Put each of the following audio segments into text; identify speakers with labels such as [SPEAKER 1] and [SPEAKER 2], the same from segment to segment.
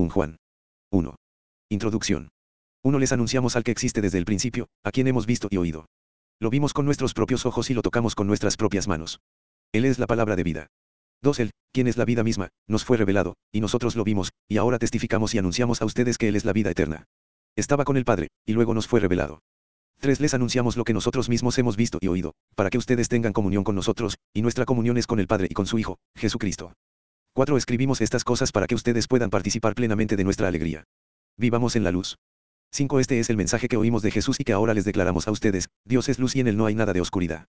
[SPEAKER 1] 1 Juan. 1. Introducción. 1 Les anunciamos al que existe desde el principio, a quien hemos visto y oído. Lo vimos con nuestros propios ojos y lo tocamos con nuestras propias manos. Él es la palabra de vida. 2. Él, quien es la vida misma, nos fue revelado, y nosotros lo vimos, y ahora testificamos y anunciamos a ustedes que Él es la vida eterna. Estaba con el Padre, y luego nos fue revelado. 3. Les anunciamos lo que nosotros mismos hemos visto y oído, para que ustedes tengan comunión con nosotros, y nuestra comunión es con el Padre y con su Hijo, Jesucristo. 4. Escribimos estas cosas para que ustedes puedan participar plenamente de nuestra alegría. Vivamos en la luz. 5. Este es el mensaje que oímos de Jesús y que ahora les declaramos a ustedes, Dios es luz y en él no hay nada de oscuridad.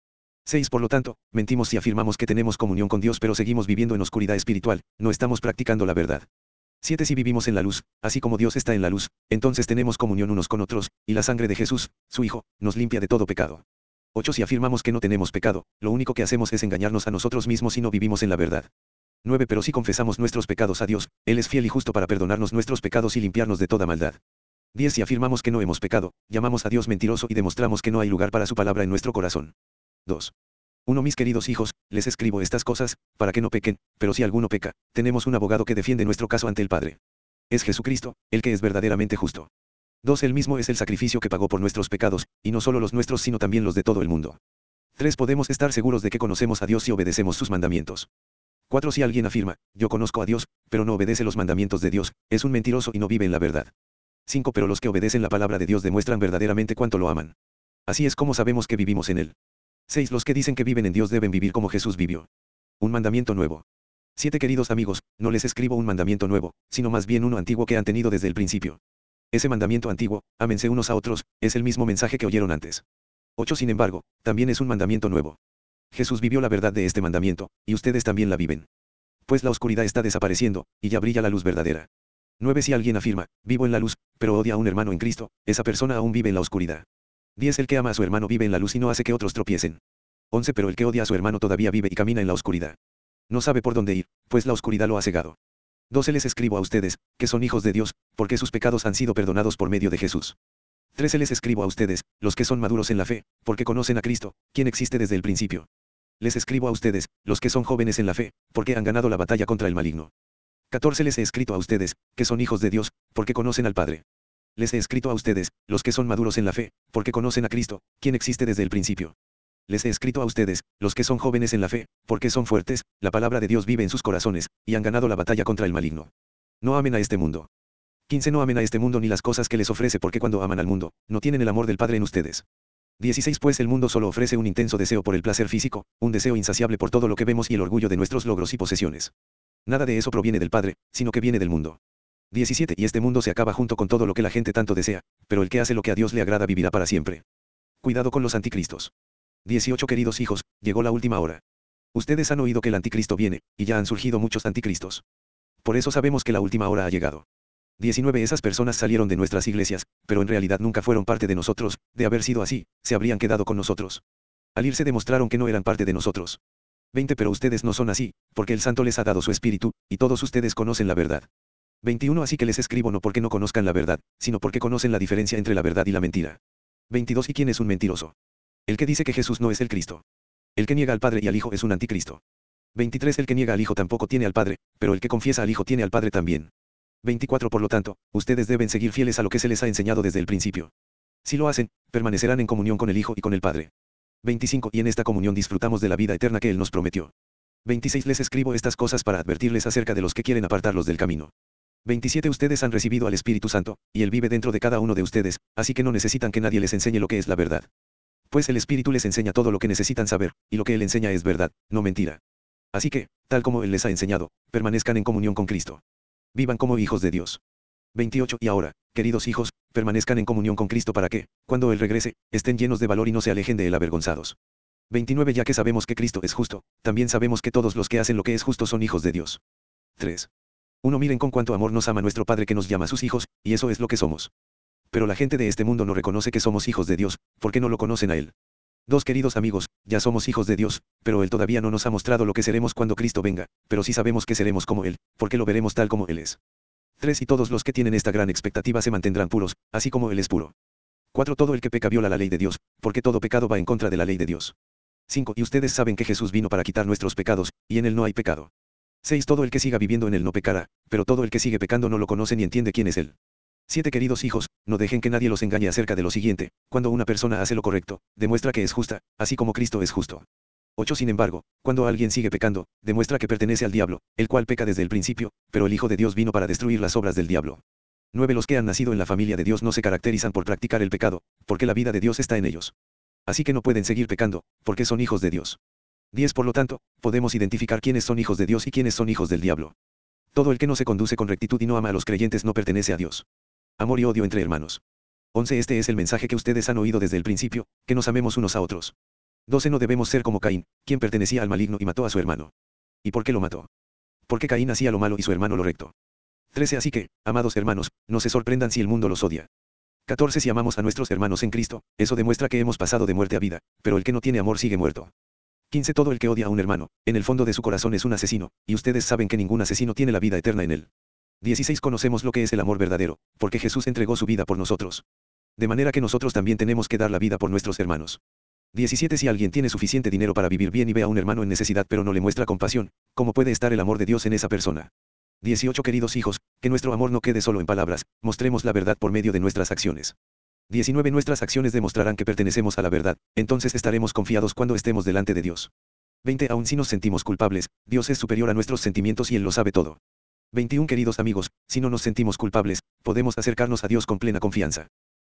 [SPEAKER 1] 6. Por lo tanto, mentimos si afirmamos que tenemos comunión con Dios pero seguimos viviendo en oscuridad espiritual, no estamos practicando la verdad. 7. Si vivimos en la luz, así como Dios está en la luz, entonces tenemos comunión unos con otros, y la sangre de Jesús, su Hijo, nos limpia de todo pecado. 8. Si afirmamos que no tenemos pecado, lo único que hacemos es engañarnos a nosotros mismos y no vivimos en la verdad. 9. Pero si confesamos nuestros pecados a Dios, Él es fiel y justo para perdonarnos nuestros pecados y limpiarnos de toda maldad. 10. Si afirmamos que no hemos pecado, llamamos a Dios mentiroso y demostramos que no hay lugar para su palabra en nuestro corazón. 2. 1. Mis queridos hijos, les escribo estas cosas, para que no pequen, pero si alguno peca, tenemos un abogado que defiende nuestro caso ante el Padre. Es Jesucristo, el que es verdaderamente justo. 2. Él mismo es el sacrificio que pagó por nuestros pecados, y no solo los nuestros sino también los de todo el mundo. 3. Podemos estar seguros de que conocemos a Dios y obedecemos sus mandamientos. 4. Si alguien afirma, yo conozco a Dios, pero no obedece los mandamientos de Dios, es un mentiroso y no vive en la verdad. 5. Pero los que obedecen la palabra de Dios demuestran verdaderamente cuánto lo aman. Así es como sabemos que vivimos en Él. 6. Los que dicen que viven en Dios deben vivir como Jesús vivió. Un mandamiento nuevo. 7. Queridos amigos, no les escribo un mandamiento nuevo, sino más bien uno antiguo que han tenido desde el principio. Ese mandamiento antiguo, ámense unos a otros, es el mismo mensaje que oyeron antes. 8. Sin embargo, también es un mandamiento nuevo. Jesús vivió la verdad de este mandamiento, y ustedes también la viven. Pues la oscuridad está desapareciendo, y ya brilla la luz verdadera. 9. Si alguien afirma, vivo en la luz, pero odia a un hermano en Cristo, esa persona aún vive en la oscuridad. 10. El que ama a su hermano vive en la luz y no hace que otros tropiecen. 11. Pero el que odia a su hermano todavía vive y camina en la oscuridad. No sabe por dónde ir, pues la oscuridad lo ha cegado. 12. Les escribo a ustedes, que son hijos de Dios, porque sus pecados han sido perdonados por medio de Jesús. 13. Les escribo a ustedes, los que son maduros en la fe, porque conocen a Cristo, quien existe desde el principio. Les escribo a ustedes, los que son jóvenes en la fe, porque han ganado la batalla contra el maligno. 14. Les he escrito a ustedes, que son hijos de Dios, porque conocen al Padre. Les he escrito a ustedes, los que son maduros en la fe, porque conocen a Cristo, quien existe desde el principio. Les he escrito a ustedes, los que son jóvenes en la fe, porque son fuertes, la palabra de Dios vive en sus corazones, y han ganado la batalla contra el maligno. No amen a este mundo. 15. No amen a este mundo ni las cosas que les ofrece porque cuando aman al mundo, no tienen el amor del Padre en ustedes. 16. Pues el mundo solo ofrece un intenso deseo por el placer físico, un deseo insaciable por todo lo que vemos y el orgullo de nuestros logros y posesiones. Nada de eso proviene del Padre, sino que viene del mundo. 17. Y este mundo se acaba junto con todo lo que la gente tanto desea, pero el que hace lo que a Dios le agrada vivirá para siempre. Cuidado con los anticristos. 18. Queridos hijos, llegó la última hora. Ustedes han oído que el anticristo viene, y ya han surgido muchos anticristos. Por eso sabemos que la última hora ha llegado. 19. Esas personas salieron de nuestras iglesias, pero en realidad nunca fueron parte de nosotros, de haber sido así, se habrían quedado con nosotros. Al irse demostraron que no eran parte de nosotros. 20. Pero ustedes no son así, porque el Santo les ha dado su espíritu, y todos ustedes conocen la verdad. 21 Así que les escribo no porque no conozcan la verdad, sino porque conocen la diferencia entre la verdad y la mentira. 22 ¿Y quién es un mentiroso? El que dice que Jesús no es el Cristo. El que niega al Padre y al Hijo es un anticristo. 23 El que niega al Hijo tampoco tiene al Padre, pero el que confiesa al Hijo tiene al Padre también. 24 Por lo tanto, ustedes deben seguir fieles a lo que se les ha enseñado desde el principio. Si lo hacen, permanecerán en comunión con el Hijo y con el Padre. 25 Y en esta comunión disfrutamos de la vida eterna que Él nos prometió. 26 Les escribo estas cosas para advertirles acerca de los que quieren apartarlos del camino. 27 Ustedes han recibido al Espíritu Santo, y Él vive dentro de cada uno de ustedes, así que no necesitan que nadie les enseñe lo que es la verdad. Pues el Espíritu les enseña todo lo que necesitan saber, y lo que Él enseña es verdad, no mentira. Así que, tal como Él les ha enseñado, permanezcan en comunión con Cristo. Vivan como hijos de Dios. 28 Y ahora, queridos hijos, permanezcan en comunión con Cristo para que, cuando Él regrese, estén llenos de valor y no se alejen de Él avergonzados. 29 Ya que sabemos que Cristo es justo, también sabemos que todos los que hacen lo que es justo son hijos de Dios. 3. Uno miren con cuánto amor nos ama nuestro Padre que nos llama sus hijos, y eso es lo que somos. Pero la gente de este mundo no reconoce que somos hijos de Dios, porque no lo conocen a Él. Dos queridos amigos, ya somos hijos de Dios, pero Él todavía no nos ha mostrado lo que seremos cuando Cristo venga, pero sí sabemos que seremos como Él, porque lo veremos tal como Él es. 3. Y todos los que tienen esta gran expectativa se mantendrán puros, así como Él es puro. 4. Todo el que peca viola la ley de Dios, porque todo pecado va en contra de la ley de Dios. 5. Y ustedes saben que Jesús vino para quitar nuestros pecados, y en Él no hay pecado. 6. Todo el que siga viviendo en él no pecará, pero todo el que sigue pecando no lo conoce ni entiende quién es él. 7. Queridos hijos, no dejen que nadie los engañe acerca de lo siguiente, cuando una persona hace lo correcto, demuestra que es justa, así como Cristo es justo. 8. Sin embargo, cuando alguien sigue pecando, demuestra que pertenece al diablo, el cual peca desde el principio, pero el Hijo de Dios vino para destruir las obras del diablo. 9. Los que han nacido en la familia de Dios no se caracterizan por practicar el pecado, porque la vida de Dios está en ellos. Así que no pueden seguir pecando, porque son hijos de Dios. 10. Por lo tanto, podemos identificar quiénes son hijos de Dios y quiénes son hijos del diablo. Todo el que no se conduce con rectitud y no ama a los creyentes no pertenece a Dios. Amor y odio entre hermanos. 11. Este es el mensaje que ustedes han oído desde el principio, que nos amemos unos a otros. 12. No debemos ser como Caín, quien pertenecía al maligno y mató a su hermano. ¿Y por qué lo mató? Porque Caín hacía lo malo y su hermano lo recto. 13. Así que, amados hermanos, no se sorprendan si el mundo los odia. 14. Si amamos a nuestros hermanos en Cristo, eso demuestra que hemos pasado de muerte a vida, pero el que no tiene amor sigue muerto. 15. Todo el que odia a un hermano, en el fondo de su corazón es un asesino, y ustedes saben que ningún asesino tiene la vida eterna en él. 16. Conocemos lo que es el amor verdadero, porque Jesús entregó su vida por nosotros. De manera que nosotros también tenemos que dar la vida por nuestros hermanos. 17. Si alguien tiene suficiente dinero para vivir bien y ve a un hermano en necesidad pero no le muestra compasión, ¿cómo puede estar el amor de Dios en esa persona? 18. Queridos hijos, que nuestro amor no quede solo en palabras, mostremos la verdad por medio de nuestras acciones. 19. Nuestras acciones demostrarán que pertenecemos a la verdad, entonces estaremos confiados cuando estemos delante de Dios. 20. Aun si nos sentimos culpables, Dios es superior a nuestros sentimientos y Él lo sabe todo. 21 Queridos amigos, si no nos sentimos culpables, podemos acercarnos a Dios con plena confianza.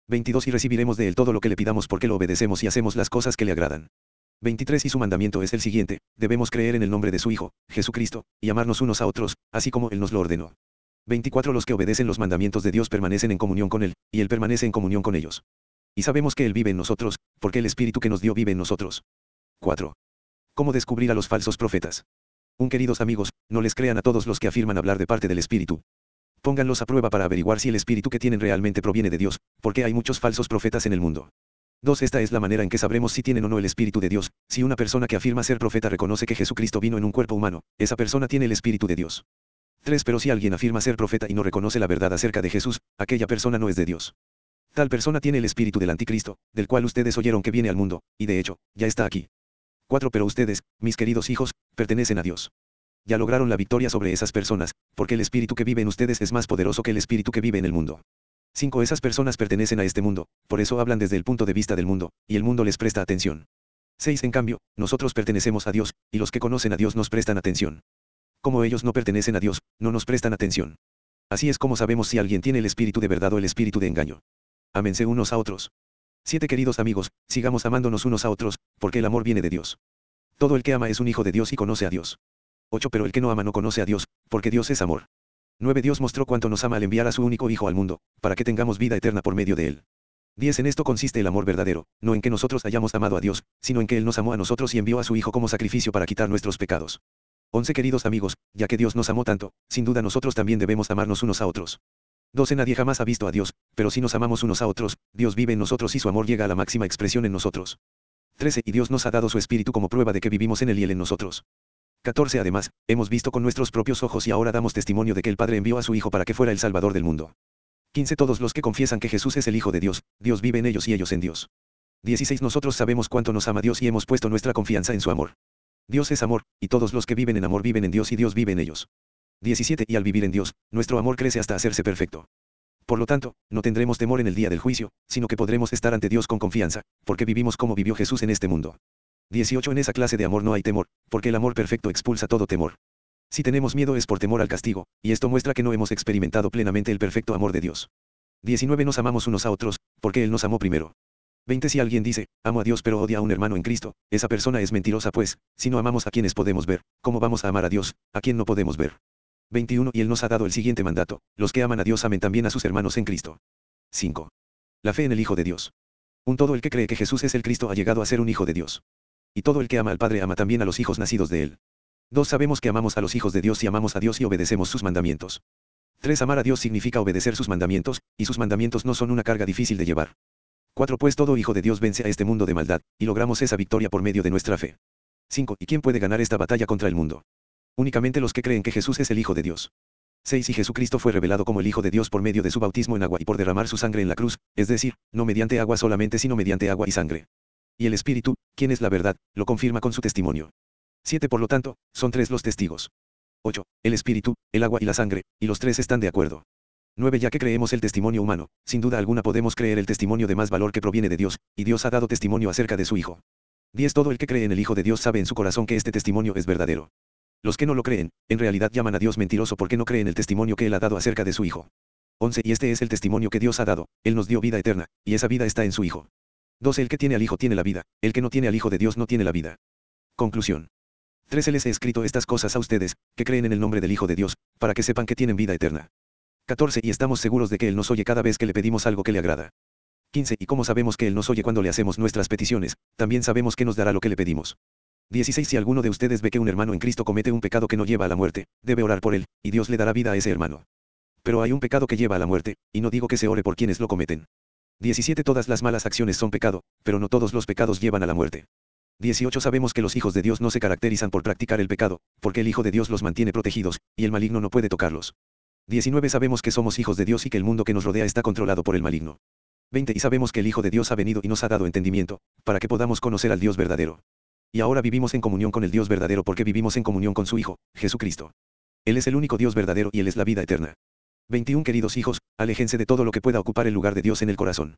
[SPEAKER 1] 22 Y recibiremos de Él todo lo que le pidamos porque lo obedecemos y hacemos las cosas que le agradan. 23 Y su mandamiento es el siguiente, debemos creer en el nombre de su Hijo, Jesucristo, y amarnos unos a otros, así como Él nos lo ordenó. 24 Los que obedecen los mandamientos de Dios permanecen en comunión con Él, y Él permanece en comunión con ellos. Y sabemos que Él vive en nosotros, porque el Espíritu que nos dio vive en nosotros. 4. ¿Cómo descubrir a los falsos profetas? Un queridos amigos, no les crean a todos los que afirman hablar de parte del Espíritu. Pónganlos a prueba para averiguar si el Espíritu que tienen realmente proviene de Dios, porque hay muchos falsos profetas en el mundo. 2. Esta es la manera en que sabremos si tienen o no el Espíritu de Dios. Si una persona que afirma ser profeta reconoce que Jesucristo vino en un cuerpo humano, esa persona tiene el Espíritu de Dios. 3. Pero si alguien afirma ser profeta y no reconoce la verdad acerca de Jesús, aquella persona no es de Dios. Tal persona tiene el espíritu del anticristo, del cual ustedes oyeron que viene al mundo, y de hecho, ya está aquí. 4. Pero ustedes, mis queridos hijos, pertenecen a Dios. Ya lograron la victoria sobre esas personas, porque el espíritu que vive en ustedes es más poderoso que el espíritu que vive en el mundo. 5. Esas personas pertenecen a este mundo, por eso hablan desde el punto de vista del mundo, y el mundo les presta atención. 6. En cambio, nosotros pertenecemos a Dios, y los que conocen a Dios nos prestan atención. Como ellos no pertenecen a Dios, no nos prestan atención. Así es como sabemos si alguien tiene el espíritu de verdad o el espíritu de engaño. Amense unos a otros. 7. Queridos amigos, sigamos amándonos unos a otros, porque el amor viene de Dios. Todo el que ama es un hijo de Dios y conoce a Dios. 8. Pero el que no ama no conoce a Dios, porque Dios es amor. 9. Dios mostró cuánto nos ama al enviar a su único Hijo al mundo, para que tengamos vida eterna por medio de él. 10. En esto consiste el amor verdadero, no en que nosotros hayamos amado a Dios, sino en que Él nos amó a nosotros y envió a su Hijo como sacrificio para quitar nuestros pecados. 11. Queridos amigos, ya que Dios nos amó tanto, sin duda nosotros también debemos amarnos unos a otros. 12. Nadie jamás ha visto a Dios, pero si nos amamos unos a otros, Dios vive en nosotros y su amor llega a la máxima expresión en nosotros. 13. Y Dios nos ha dado su Espíritu como prueba de que vivimos en Él y Él en nosotros. 14. Además, hemos visto con nuestros propios ojos y ahora damos testimonio de que el Padre envió a su Hijo para que fuera el Salvador del mundo. 15. Todos los que confiesan que Jesús es el Hijo de Dios, Dios vive en ellos y ellos en Dios. 16. Nosotros sabemos cuánto nos ama Dios y hemos puesto nuestra confianza en su amor. Dios es amor, y todos los que viven en amor viven en Dios y Dios vive en ellos. 17. Y al vivir en Dios, nuestro amor crece hasta hacerse perfecto. Por lo tanto, no tendremos temor en el día del juicio, sino que podremos estar ante Dios con confianza, porque vivimos como vivió Jesús en este mundo. 18 En esa clase de amor no hay temor, porque el amor perfecto expulsa todo temor. Si tenemos miedo es por temor al castigo, y esto muestra que no hemos experimentado plenamente el perfecto amor de Dios. 19 Nos amamos unos a otros, porque Él nos amó primero. 20 Si alguien dice, amo a Dios pero odia a un hermano en Cristo, esa persona es mentirosa pues, si no amamos a quienes podemos ver, ¿cómo vamos a amar a Dios, a quien no podemos ver? 21 Y Él nos ha dado el siguiente mandato, los que aman a Dios amen también a sus hermanos en Cristo. 5. La fe en el Hijo de Dios. Un todo el que cree que Jesús es el Cristo ha llegado a ser un Hijo de Dios. Y todo el que ama al Padre ama también a los hijos nacidos de Él. 2. Sabemos que amamos a los hijos de Dios y amamos a Dios y obedecemos sus mandamientos. 3. Amar a Dios significa obedecer sus mandamientos, y sus mandamientos no son una carga difícil de llevar. 4. Pues todo hijo de Dios vence a este mundo de maldad, y logramos esa victoria por medio de nuestra fe. 5. ¿Y quién puede ganar esta batalla contra el mundo? Únicamente los que creen que Jesús es el Hijo de Dios. 6. Y Jesucristo fue revelado como el Hijo de Dios por medio de su bautismo en agua y por derramar su sangre en la cruz, es decir, no mediante agua solamente sino mediante agua y sangre. Y el Espíritu, quien es la verdad, lo confirma con su testimonio. 7. Por lo tanto, son tres los testigos. 8. El espíritu, el agua y la sangre, y los tres están de acuerdo. 9. Ya que creemos el testimonio humano, sin duda alguna podemos creer el testimonio de más valor que proviene de Dios, y Dios ha dado testimonio acerca de su Hijo. 10. Todo el que cree en el Hijo de Dios sabe en su corazón que este testimonio es verdadero. Los que no lo creen, en realidad llaman a Dios mentiroso porque no creen el testimonio que Él ha dado acerca de su Hijo. 11. Y este es el testimonio que Dios ha dado, Él nos dio vida eterna, y esa vida está en su Hijo. 12. El que tiene al Hijo tiene la vida, el que no tiene al Hijo de Dios no tiene la vida. Conclusión. 13. Les he escrito estas cosas a ustedes, que creen en el nombre del Hijo de Dios, para que sepan que tienen vida eterna. 14. Y estamos seguros de que Él nos oye cada vez que le pedimos algo que le agrada. 15. Y como sabemos que Él nos oye cuando le hacemos nuestras peticiones, también sabemos que nos dará lo que le pedimos. 16. Si alguno de ustedes ve que un hermano en Cristo comete un pecado que no lleva a la muerte, debe orar por él, y Dios le dará vida a ese hermano. Pero hay un pecado que lleva a la muerte, y no digo que se ore por quienes lo cometen. 17. Todas las malas acciones son pecado, pero no todos los pecados llevan a la muerte. 18. Sabemos que los hijos de Dios no se caracterizan por practicar el pecado, porque el Hijo de Dios los mantiene protegidos, y el maligno no puede tocarlos. 19. Sabemos que somos hijos de Dios y que el mundo que nos rodea está controlado por el maligno. 20. Y sabemos que el Hijo de Dios ha venido y nos ha dado entendimiento, para que podamos conocer al Dios verdadero. Y ahora vivimos en comunión con el Dios verdadero porque vivimos en comunión con su Hijo, Jesucristo. Él es el único Dios verdadero y Él es la vida eterna. 21 Queridos hijos, aléjense de todo lo que pueda ocupar el lugar de Dios en el corazón.